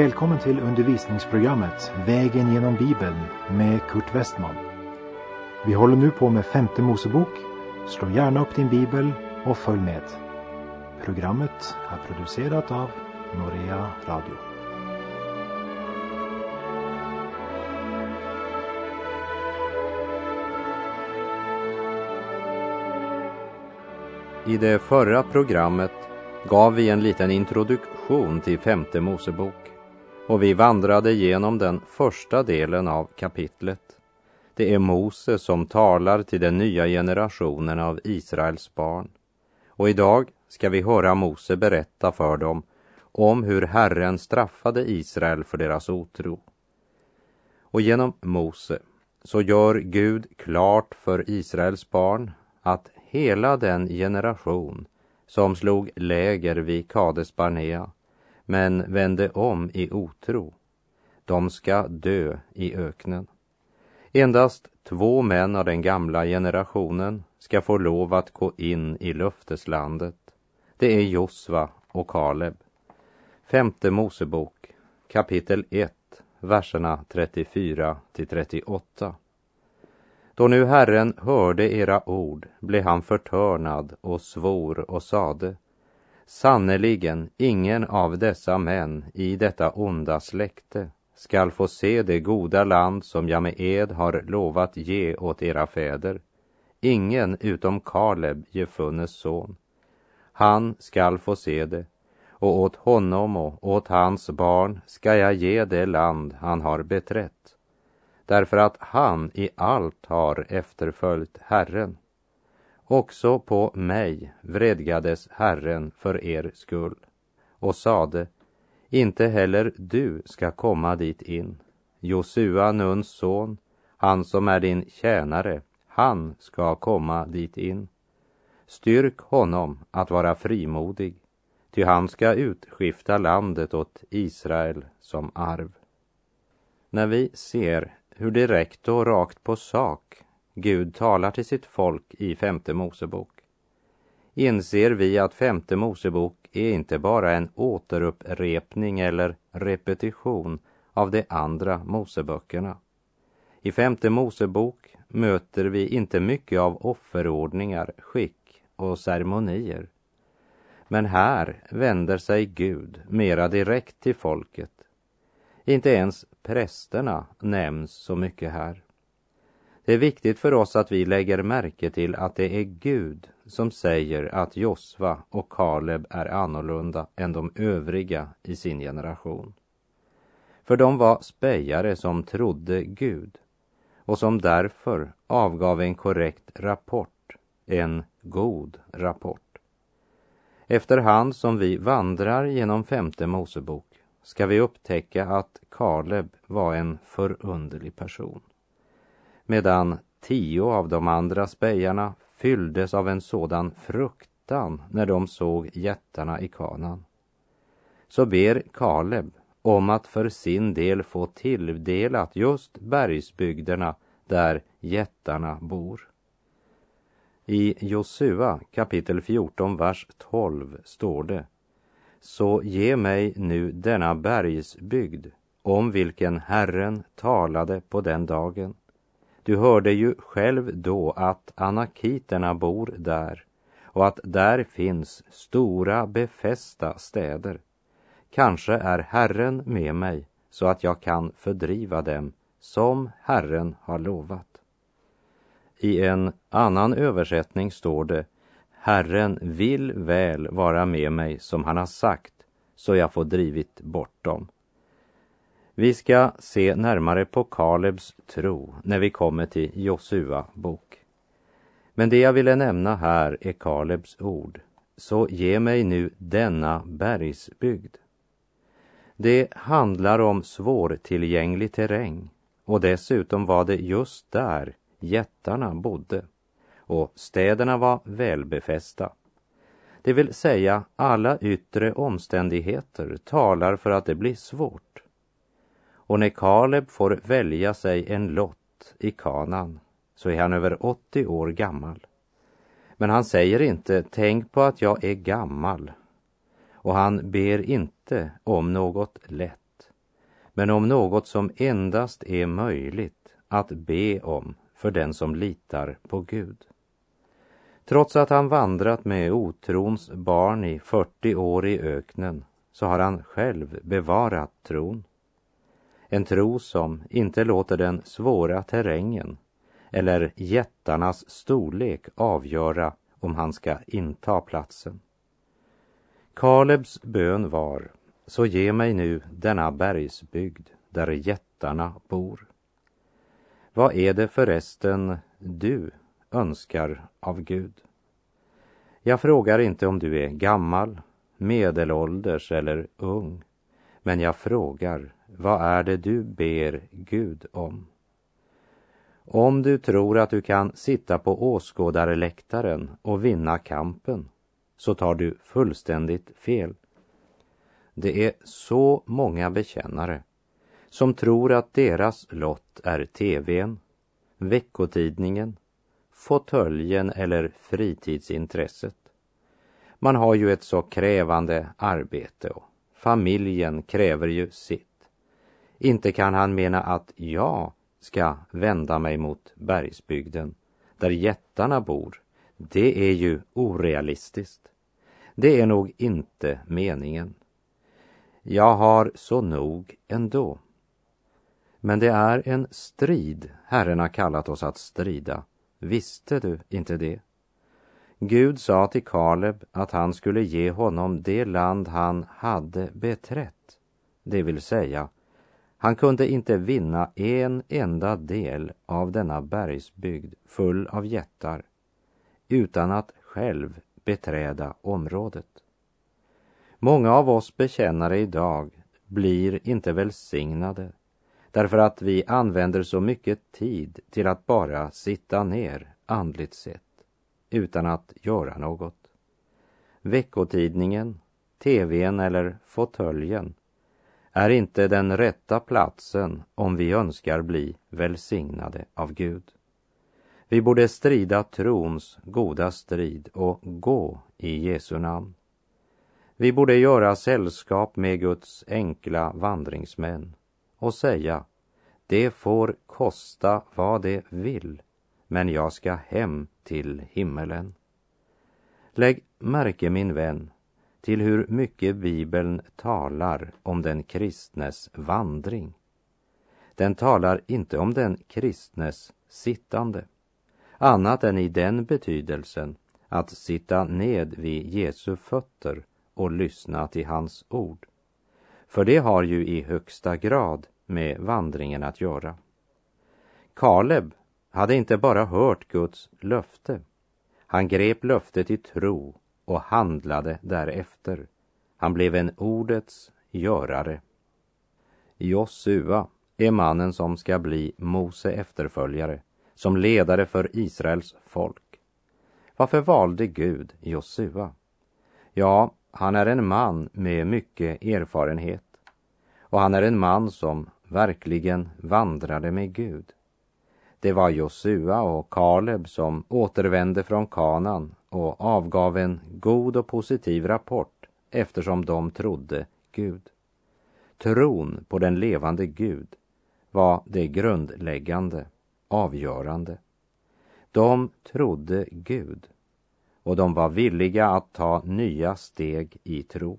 Välkommen till undervisningsprogrammet Vägen genom Bibeln med Kurt Westman. Vi håller nu på med femte Mosebok. Slå gärna upp din bibel och följ med. Programmet är producerat av Norea Radio. I det förra programmet gav vi en liten introduktion till femte Mosebok och vi vandrade genom den första delen av kapitlet. Det är Mose som talar till den nya generationen av Israels barn. Och idag ska vi höra Mose berätta för dem om hur Herren straffade Israel för deras otro. Och genom Mose så gör Gud klart för Israels barn att hela den generation som slog läger vid Kades Barnea men vände om i otro. De ska dö i öknen. Endast två män av den gamla generationen ska få lov att gå in i löfteslandet. Det är Josva och Kaleb. Femte Mosebok, kapitel 1, verserna 34 till 38. Då nu Herren hörde era ord blev han förtörnad och svor och sade Sannerligen, ingen av dessa män i detta onda släkte skall få se det goda land som jag med ed har lovat ge åt era fäder. Ingen utom Kaleb, Jefunnes son. Han skall få se det, och åt honom och åt hans barn ska jag ge det land han har beträtt därför att han i allt har efterföljt Herren. Också på mig vredgades Herren för er skull och sade, inte heller du ska komma dit in. Josua, Nuns son, han som är din tjänare, han ska komma dit in. Styrk honom att vara frimodig, ty han ska utskifta landet åt Israel som arv. När vi ser hur direkt och rakt på sak Gud talar till sitt folk i femte Mosebok inser vi att femte Mosebok är inte bara en återupprepning eller repetition av de andra Moseböckerna. I femte Mosebok möter vi inte mycket av offerordningar, skick och ceremonier. Men här vänder sig Gud mera direkt till folket inte ens prästerna nämns så mycket här. Det är viktigt för oss att vi lägger märke till att det är Gud som säger att Josva och Kaleb är annorlunda än de övriga i sin generation. För de var spejare som trodde Gud och som därför avgav en korrekt rapport, en god rapport. Efterhand som vi vandrar genom femte Mosebok ska vi upptäcka att Kaleb var en förunderlig person. Medan tio av de andra spejarna fylldes av en sådan fruktan när de såg jättarna i kanan. Så ber Kaleb om att för sin del få tilldelat just bergsbygderna där jättarna bor. I Josua kapitel 14, vers 12 står det så ge mig nu denna bergsbygd om vilken Herren talade på den dagen. Du hörde ju själv då att anakiterna bor där och att där finns stora befästa städer. Kanske är Herren med mig så att jag kan fördriva dem som Herren har lovat. I en annan översättning står det Herren vill väl vara med mig som han har sagt, så jag får drivit bort dem. Vi ska se närmare på Kalebs tro när vi kommer till Josua bok. Men det jag ville nämna här är Kalebs ord. Så ge mig nu denna bergsbygd. Det handlar om svårtillgänglig terräng och dessutom var det just där jättarna bodde och städerna var välbefästa. Det vill säga, alla yttre omständigheter talar för att det blir svårt. Och när Kaleb får välja sig en lott i kanan så är han över 80 år gammal. Men han säger inte, tänk på att jag är gammal. Och han ber inte om något lätt. men om något som endast är möjligt att be om för den som litar på Gud. Trots att han vandrat med otrons barn i 40 år i öknen så har han själv bevarat tron. En tro som inte låter den svåra terrängen eller jättarnas storlek avgöra om han ska inta platsen. Kalebs bön var, så ge mig nu denna bergsbygd där jättarna bor. Vad är det förresten du önskar av Gud? Jag frågar inte om du är gammal, medelålders eller ung, men jag frågar, vad är det du ber Gud om? Om du tror att du kan sitta på åskådarläktaren och vinna kampen, så tar du fullständigt fel. Det är så många bekännare som tror att deras lott är tvn, veckotidningen, fåtöljen eller fritidsintresset. Man har ju ett så krävande arbete och familjen kräver ju sitt. Inte kan han mena att jag ska vända mig mot bergsbygden där jättarna bor. Det är ju orealistiskt. Det är nog inte meningen. Jag har så nog ändå. Men det är en strid Herren har kallat oss att strida. Visste du inte det? Gud sa till Kaleb att han skulle ge honom det land han hade beträtt. Det vill säga, han kunde inte vinna en enda del av denna bergsbygd full av jättar utan att själv beträda området. Många av oss bekännare idag blir inte välsignade därför att vi använder så mycket tid till att bara sitta ner andligt sett utan att göra något. Veckotidningen, tvn eller fåtöljen är inte den rätta platsen om vi önskar bli välsignade av Gud. Vi borde strida trons goda strid och gå i Jesu namn. Vi borde göra sällskap med Guds enkla vandringsmän och säga, det får kosta vad det vill, men jag ska hem till himmelen. Lägg märke, min vän, till hur mycket Bibeln talar om den kristnes vandring. Den talar inte om den kristnes sittande, annat än i den betydelsen att sitta ned vid Jesu fötter och lyssna till hans ord. För det har ju i högsta grad med vandringen att göra. Kaleb hade inte bara hört Guds löfte. Han grep löftet i tro och handlade därefter. Han blev en ordets görare. Josua är mannen som ska bli Mose efterföljare, som ledare för Israels folk. Varför valde Gud Josua? Ja, han är en man med mycket erfarenhet och han är en man som verkligen vandrade med Gud. Det var Josua och Kaleb som återvände från Kanan och avgav en god och positiv rapport eftersom de trodde Gud. Tron på den levande Gud var det grundläggande, avgörande. De trodde Gud och de var villiga att ta nya steg i tro.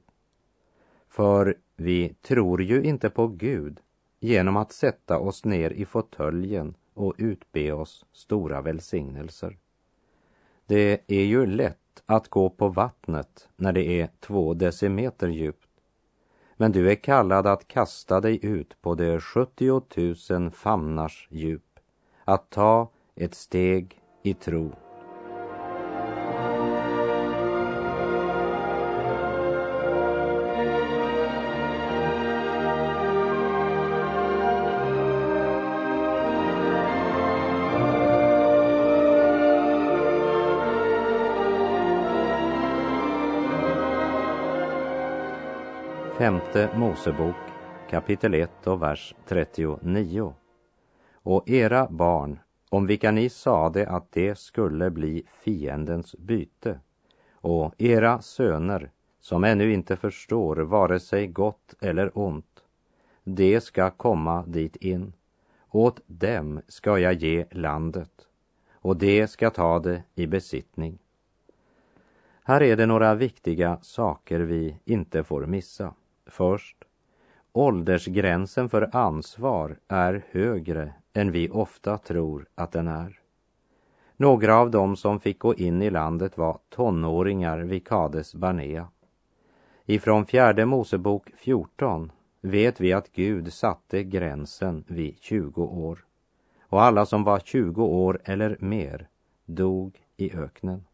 För vi tror ju inte på Gud genom att sätta oss ner i fåtöljen och utbe oss stora välsignelser. Det är ju lätt att gå på vattnet när det är två decimeter djupt. Men du är kallad att kasta dig ut på det 70 000 famnars djup, att ta ett steg i tro Femte Mosebok kapitel 1 och vers 39. Och era barn, om vilka ni sade att det skulle bli fiendens byte, och era söner, som ännu inte förstår vare sig gott eller ont, det ska komma dit in. Åt dem ska jag ge landet, och det ska ta det i besittning. Här är det några viktiga saker vi inte får missa. Först, åldersgränsen för ansvar är högre än vi ofta tror att den är. Några av dem som fick gå in i landet var tonåringar vid Kades Barnea. Ifrån fjärde Mosebok 14 vet vi att Gud satte gränsen vid 20 år och alla som var 20 år eller mer dog i öknen.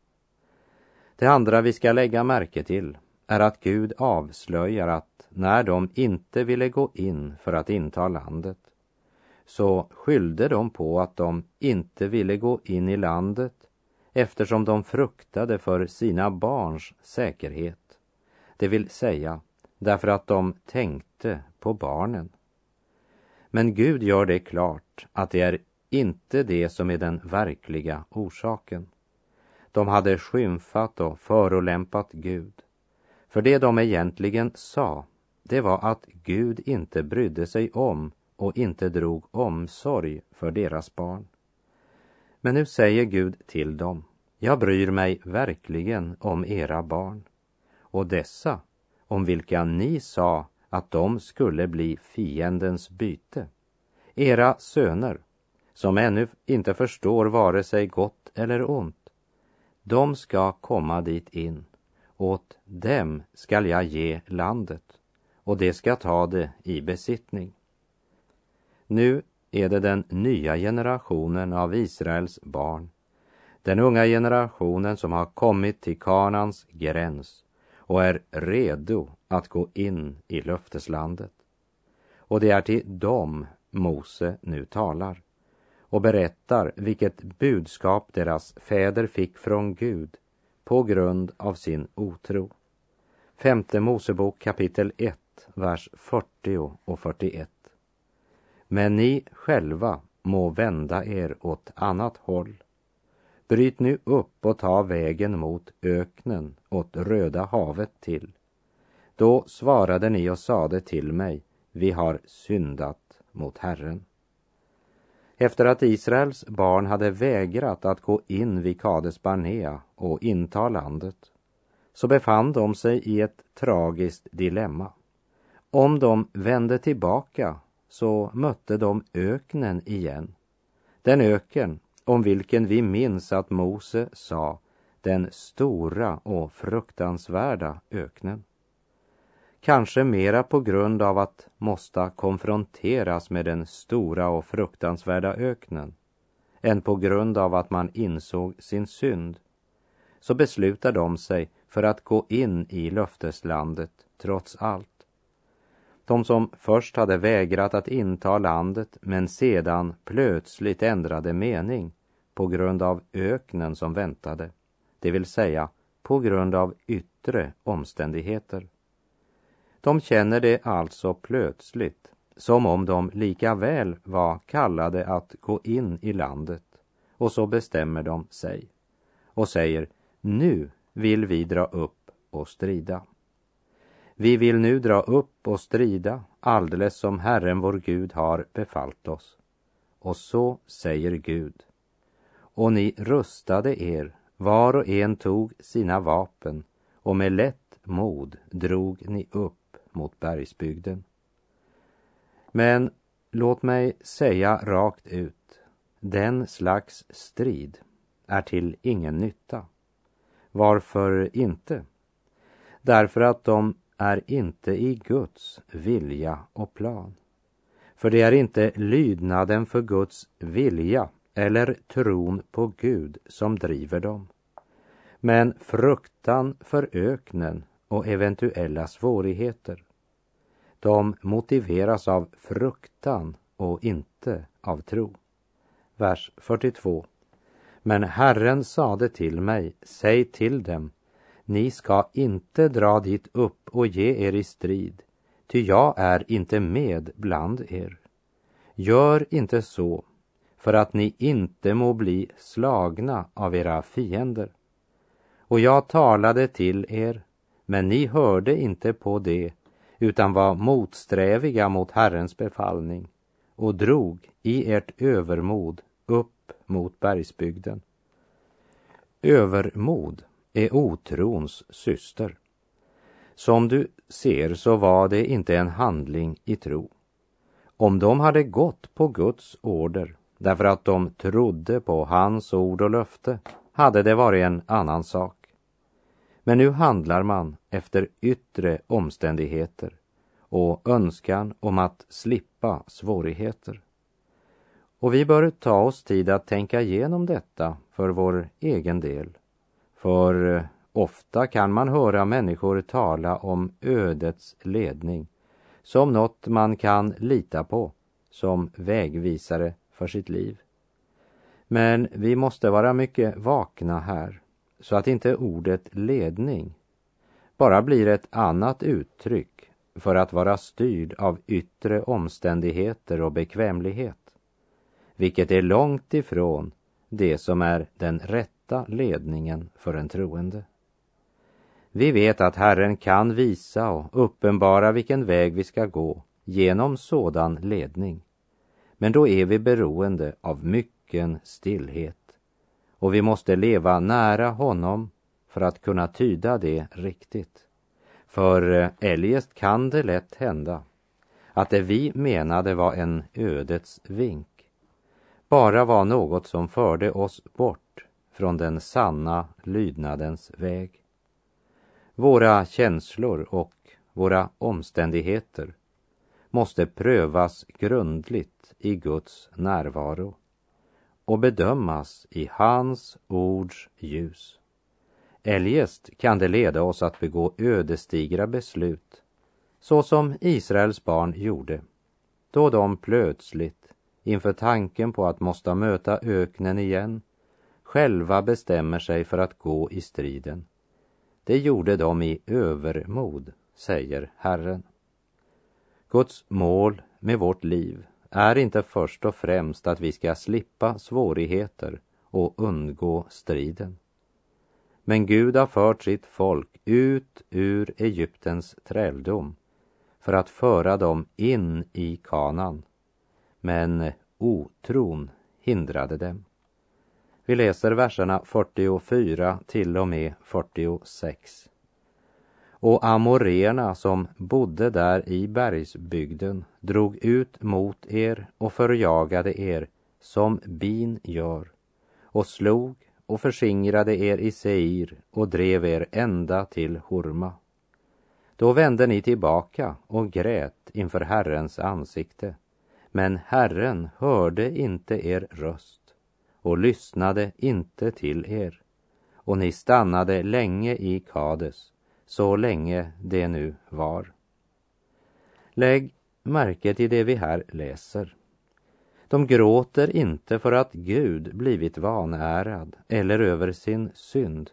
Det andra vi ska lägga märke till är att Gud avslöjar att när de inte ville gå in för att inta landet så skyllde de på att de inte ville gå in i landet eftersom de fruktade för sina barns säkerhet. Det vill säga därför att de tänkte på barnen. Men Gud gör det klart att det är inte det som är den verkliga orsaken. De hade skymfat och förolämpat Gud. För det de egentligen sa, det var att Gud inte brydde sig om och inte drog omsorg för deras barn. Men nu säger Gud till dem, jag bryr mig verkligen om era barn och dessa om vilka ni sa att de skulle bli fiendens byte. Era söner, som ännu inte förstår vare sig gott eller ont, de ska komma dit in. Åt dem skall jag ge landet och de ska ta det i besittning. Nu är det den nya generationen av Israels barn, den unga generationen som har kommit till Kanans gräns och är redo att gå in i löfteslandet. Och det är till dem Mose nu talar och berättar vilket budskap deras fäder fick från Gud på grund av sin otro. Femte Mosebok kapitel 1, vers 40 och 41. Men ni själva må vända er åt annat håll. Bryt nu upp och ta vägen mot öknen, åt Röda havet till. Då svarade ni och sade till mig, vi har syndat mot Herren. Efter att Israels barn hade vägrat att gå in vid Kades Barnea och inta landet, så befann de sig i ett tragiskt dilemma. Om de vände tillbaka så mötte de öknen igen. Den öken om vilken vi minns att Mose sa den stora och fruktansvärda öknen. Kanske mera på grund av att måste konfronteras med den stora och fruktansvärda öknen än på grund av att man insåg sin synd så beslutar de sig för att gå in i löfteslandet trots allt. De som först hade vägrat att inta landet men sedan plötsligt ändrade mening på grund av öknen som väntade, det vill säga på grund av yttre omständigheter. De känner det alltså plötsligt som om de lika väl var kallade att gå in i landet och så bestämmer de sig och säger nu vill vi dra upp och strida. Vi vill nu dra upp och strida alldeles som Herren vår Gud har befallt oss. Och så säger Gud. Och ni rustade er, var och en tog sina vapen och med lätt mod drog ni upp mot bergsbygden. Men låt mig säga rakt ut, den slags strid är till ingen nytta. Varför inte? Därför att de är inte i Guds vilja och plan. För det är inte lydnaden för Guds vilja eller tron på Gud som driver dem. Men fruktan för öknen och eventuella svårigheter. De motiveras av fruktan och inte av tro. Vers 42. Men Herren sade till mig, säg till dem, ni ska inte dra dit upp och ge er i strid, ty jag är inte med bland er. Gör inte så, för att ni inte må bli slagna av era fiender. Och jag talade till er, men ni hörde inte på det, utan var motsträviga mot Herrens befallning och drog i ert övermod upp mot bergsbygden. Övermod är otrons syster. Som du ser så var det inte en handling i tro. Om de hade gått på Guds order därför att de trodde på hans ord och löfte hade det varit en annan sak. Men nu handlar man efter yttre omständigheter och önskan om att slippa svårigheter. Och vi bör ta oss tid att tänka igenom detta för vår egen del. För eh, ofta kan man höra människor tala om ödets ledning som något man kan lita på som vägvisare för sitt liv. Men vi måste vara mycket vakna här så att inte ordet ledning bara blir ett annat uttryck för att vara styrd av yttre omständigheter och bekvämlighet, vilket är långt ifrån det som är den rätta ledningen för en troende. Vi vet att Herren kan visa och uppenbara vilken väg vi ska gå genom sådan ledning. Men då är vi beroende av mycken stillhet och vi måste leva nära honom för att kunna tyda det riktigt. För eh, eljest kan det lätt hända att det vi menade var en ödets vink bara var något som förde oss bort från den sanna lydnadens väg. Våra känslor och våra omständigheter måste prövas grundligt i Guds närvaro och bedömas i hans ords ljus. Eljest kan det leda oss att begå ödesdigra beslut så som Israels barn gjorde då de plötsligt inför tanken på att måste möta öknen igen själva bestämmer sig för att gå i striden. Det gjorde de i övermod, säger Herren. Guds mål med vårt liv är inte först och främst att vi ska slippa svårigheter och undgå striden. Men Gud har fört sitt folk ut ur Egyptens träldom för att föra dem in i kanan. Men otron hindrade dem. Vi läser verserna 44 till och med 46. Och amorerna som bodde där i bergsbygden drog ut mot er och förjagade er som bin gör och slog och förskingrade er i Seir och drev er ända till Horma. Då vände ni tillbaka och grät inför Herrens ansikte. Men Herren hörde inte er röst och lyssnade inte till er. Och ni stannade länge i Kades, så länge det nu var. Lägg märke till det vi här läser. De gråter inte för att Gud blivit vanärad eller över sin synd.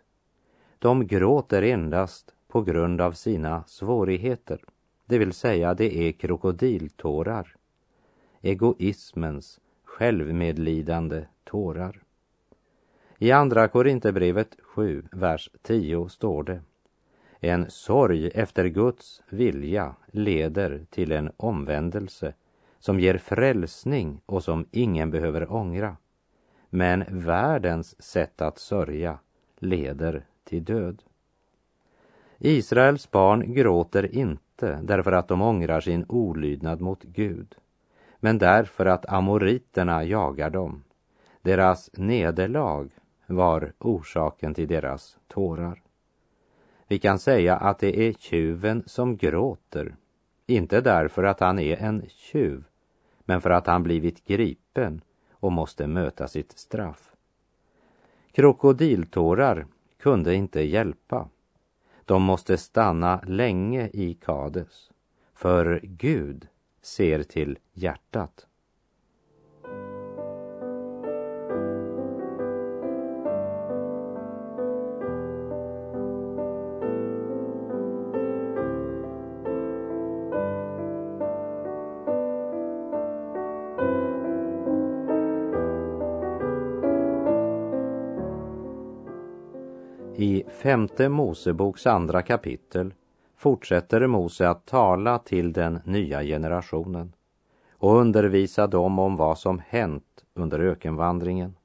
De gråter endast på grund av sina svårigheter, det vill säga det är krokodiltårar. Egoismens, självmedlidande tårar. I Andra Korinthierbrevet 7, vers 10 står det en sorg efter Guds vilja leder till en omvändelse som ger frälsning och som ingen behöver ångra. Men världens sätt att sörja leder till död. Israels barn gråter inte därför att de ångrar sin olydnad mot Gud, men därför att amoriterna jagar dem. Deras nederlag var orsaken till deras tårar. Vi kan säga att det är tjuven som gråter, inte därför att han är en tjuv, men för att han blivit gripen och måste möta sitt straff. Krokodiltårar kunde inte hjälpa. De måste stanna länge i Kades, för Gud ser till hjärtat. I femte Moseboks andra kapitel fortsätter Mose att tala till den nya generationen och undervisa dem om vad som hänt under ökenvandringen.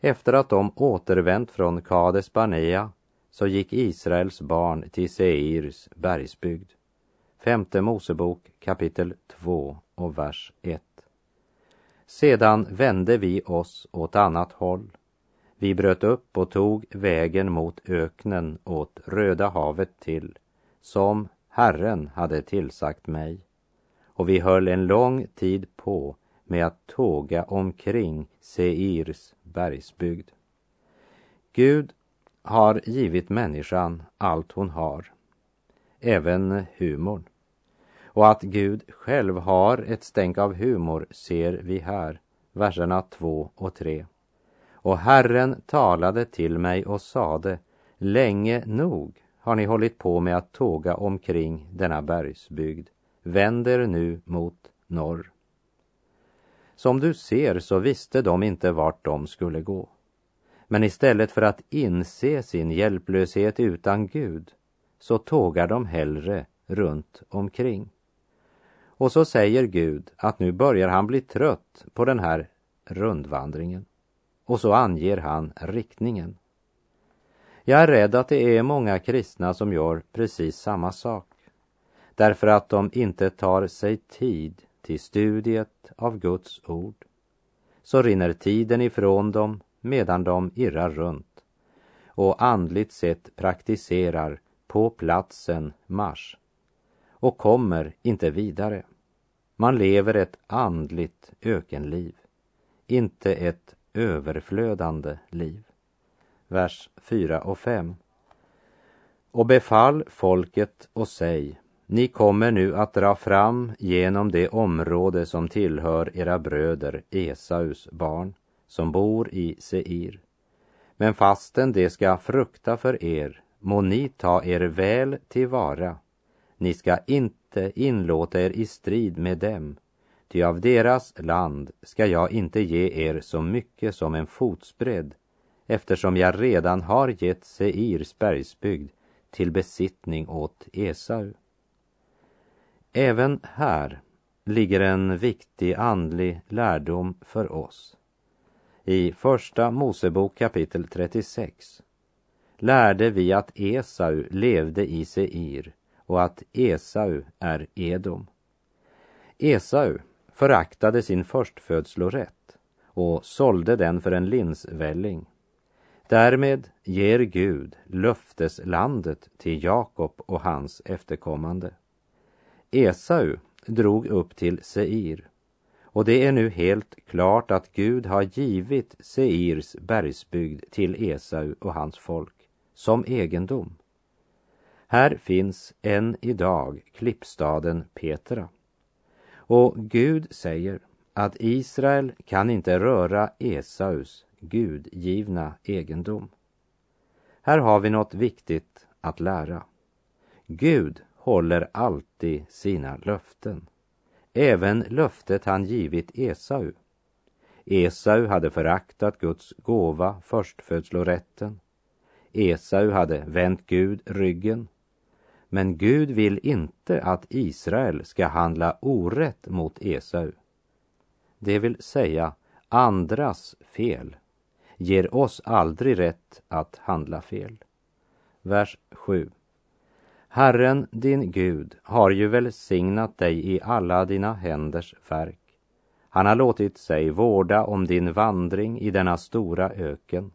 Efter att de återvänt från Kades Barnea så gick Israels barn till Seirs bergsbygd. Femte Mosebok kapitel 2 och vers 1. Sedan vände vi oss åt annat håll. Vi bröt upp och tog vägen mot öknen åt Röda havet till, som Herren hade tillsagt mig. Och vi höll en lång tid på med att tåga omkring Seirs bergsbygd. Gud har givit människan allt hon har, även humorn. Och att Gud själv har ett stänk av humor ser vi här, verserna 2 och 3. Och Herren talade till mig och sade, länge nog har ni hållit på med att tåga omkring denna bergsbygd. Vänd er nu mot norr. Som du ser så visste de inte vart de skulle gå. Men istället för att inse sin hjälplöshet utan Gud så tågar de hellre runt omkring. Och så säger Gud att nu börjar han bli trött på den här rundvandringen. Och så anger han riktningen. Jag är rädd att det är många kristna som gör precis samma sak. Därför att de inte tar sig tid till studiet av Guds ord. Så rinner tiden ifrån dem medan de irrar runt och andligt sett praktiserar på platsen Mars och kommer inte vidare. Man lever ett andligt ökenliv, inte ett överflödande liv. Vers 4 och 5. Och befall folket och säg, ni kommer nu att dra fram genom det område som tillhör era bröder Esaus barn, som bor i Seir. Men fastän det ska frukta för er, må ni ta er väl tillvara. Ni ska inte inlåta er i strid med dem, ty av deras land ska jag inte ge er så mycket som en fotsbredd, eftersom jag redan har gett Seirs bergsbygd till besittning åt Esau. Även här ligger en viktig andlig lärdom för oss. I Första Mosebok kapitel 36 lärde vi att Esau levde i Seir och att Esau är Edom. Esau föraktade sin förstfödslorätt och sålde den för en linsvälling. Därmed ger Gud löfteslandet till Jakob och hans efterkommande. Esau drog upp till Seir och det är nu helt klart att Gud har givit Seirs bergsbygd till Esau och hans folk som egendom. Här finns än idag klippstaden Petra. Och Gud säger att Israel kan inte röra Esaus gudgivna egendom. Här har vi något viktigt att lära. Gud håller alltid sina löften. Även löftet han givit Esau. Esau hade föraktat Guds gåva, förstfödslorätten. Esau hade vänt Gud ryggen. Men Gud vill inte att Israel ska handla orätt mot Esau. Det vill säga, andras fel ger oss aldrig rätt att handla fel. Vers 7. Herren din Gud har ju välsignat dig i alla dina händers verk. Han har låtit sig vårda om din vandring i denna stora öken.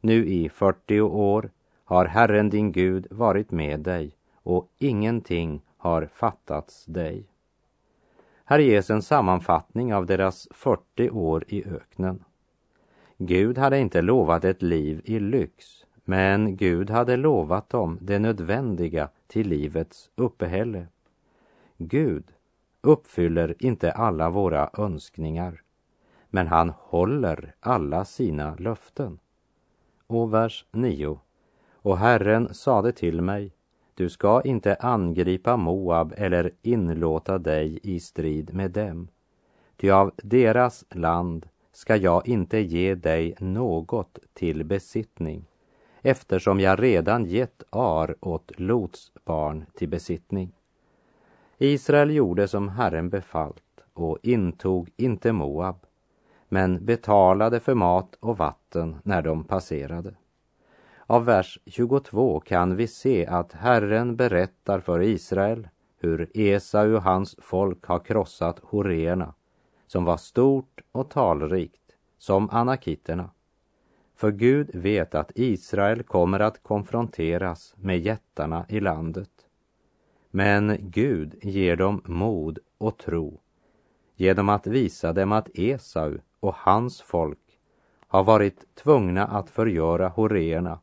Nu i 40 år har Herren din Gud varit med dig och ingenting har fattats dig. Här ges en sammanfattning av deras 40 år i öknen. Gud hade inte lovat ett liv i lyx men Gud hade lovat dem det nödvändiga till livets uppehälle. Gud uppfyller inte alla våra önskningar, men han håller alla sina löften. Och vers 9. Och Herren sade till mig, du ska inte angripa Moab eller inlåta dig i strid med dem, ty av deras land ska jag inte ge dig något till besittning eftersom jag redan gett Ar åt Lots barn till besittning. Israel gjorde som Herren befallt och intog inte Moab, men betalade för mat och vatten när de passerade. Av vers 22 kan vi se att Herren berättar för Israel hur Esau och hans folk har krossat horeerna, som var stort och talrikt, som anakiterna. För Gud vet att Israel kommer att konfronteras med jättarna i landet. Men Gud ger dem mod och tro genom att visa dem att Esau och hans folk har varit tvungna att förgöra horeerna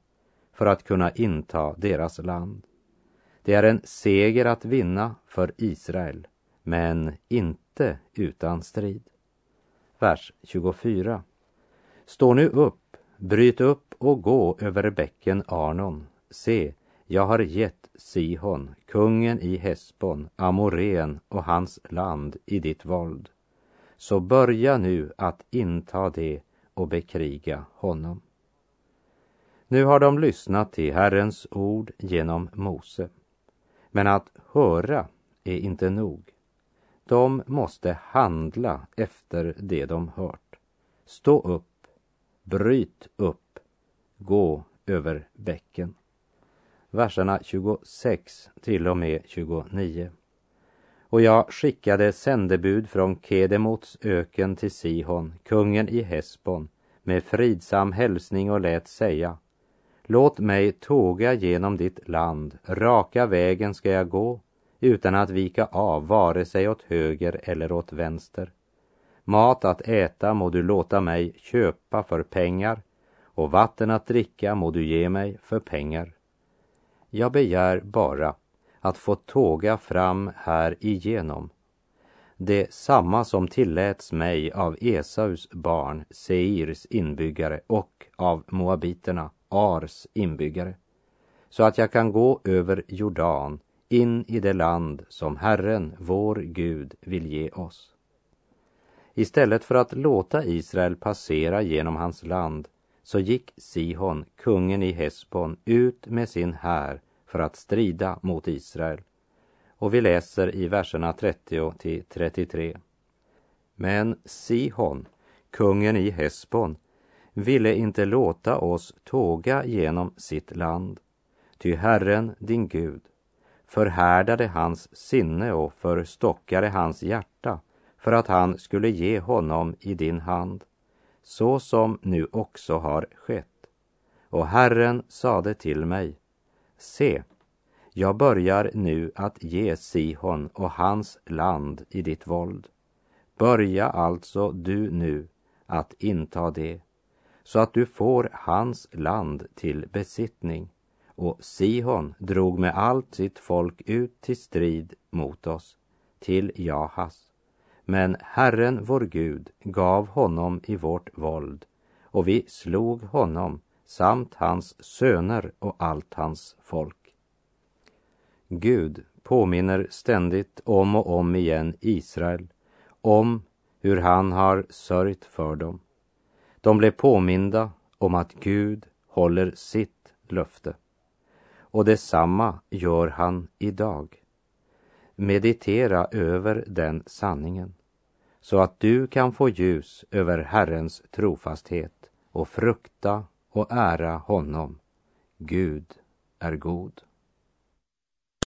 för att kunna inta deras land. Det är en seger att vinna för Israel, men inte utan strid. Vers 24. Stå nu upp, bryt upp och gå över bäcken Arnon. Se, jag har gett Sihon, kungen i Hesbon, Amorén och hans land i ditt våld. Så börja nu att inta det och bekriga honom. Nu har de lyssnat till Herrens ord genom Mose. Men att höra är inte nog. De måste handla efter det de hört. Stå upp, bryt upp, gå över bäcken. Verserna 26 till och med 29. Och jag skickade sändebud från Kedemots öken till Sihon, kungen i Hesbon, med fridsam hälsning och lät säga Låt mig tåga genom ditt land, raka vägen ska jag gå utan att vika av vare sig åt höger eller åt vänster. Mat att äta må du låta mig köpa för pengar och vatten att dricka må du ge mig för pengar. Jag begär bara att få tåga fram här igenom. Det samma som tilläts mig av Esaus barn, Seirs inbyggare och av moabiterna Ars inbyggare, så att jag kan gå över Jordan in i det land som Herren, vår Gud, vill ge oss. Istället för att låta Israel passera genom hans land så gick Sihon, kungen i Hesbon, ut med sin här för att strida mot Israel. Och vi läser i verserna 30 till 33. Men Sihon, kungen i Hesbon, ville inte låta oss tåga genom sitt land. Ty Herren, din Gud, förhärdade hans sinne och förstockade hans hjärta för att han skulle ge honom i din hand, så som nu också har skett. Och Herren sade till mig, se, jag börjar nu att ge Sihon och hans land i ditt våld. Börja alltså du nu att inta det så att du får hans land till besittning. Och Sihon drog med allt sitt folk ut till strid mot oss, till Jahas. Men Herren vår Gud gav honom i vårt våld, och vi slog honom samt hans söner och allt hans folk. Gud påminner ständigt om och om igen Israel om hur han har sörjt för dem de blev påminda om att Gud håller sitt löfte. Och detsamma gör han idag. Meditera över den sanningen så att du kan få ljus över Herrens trofasthet och frukta och ära honom. Gud är god.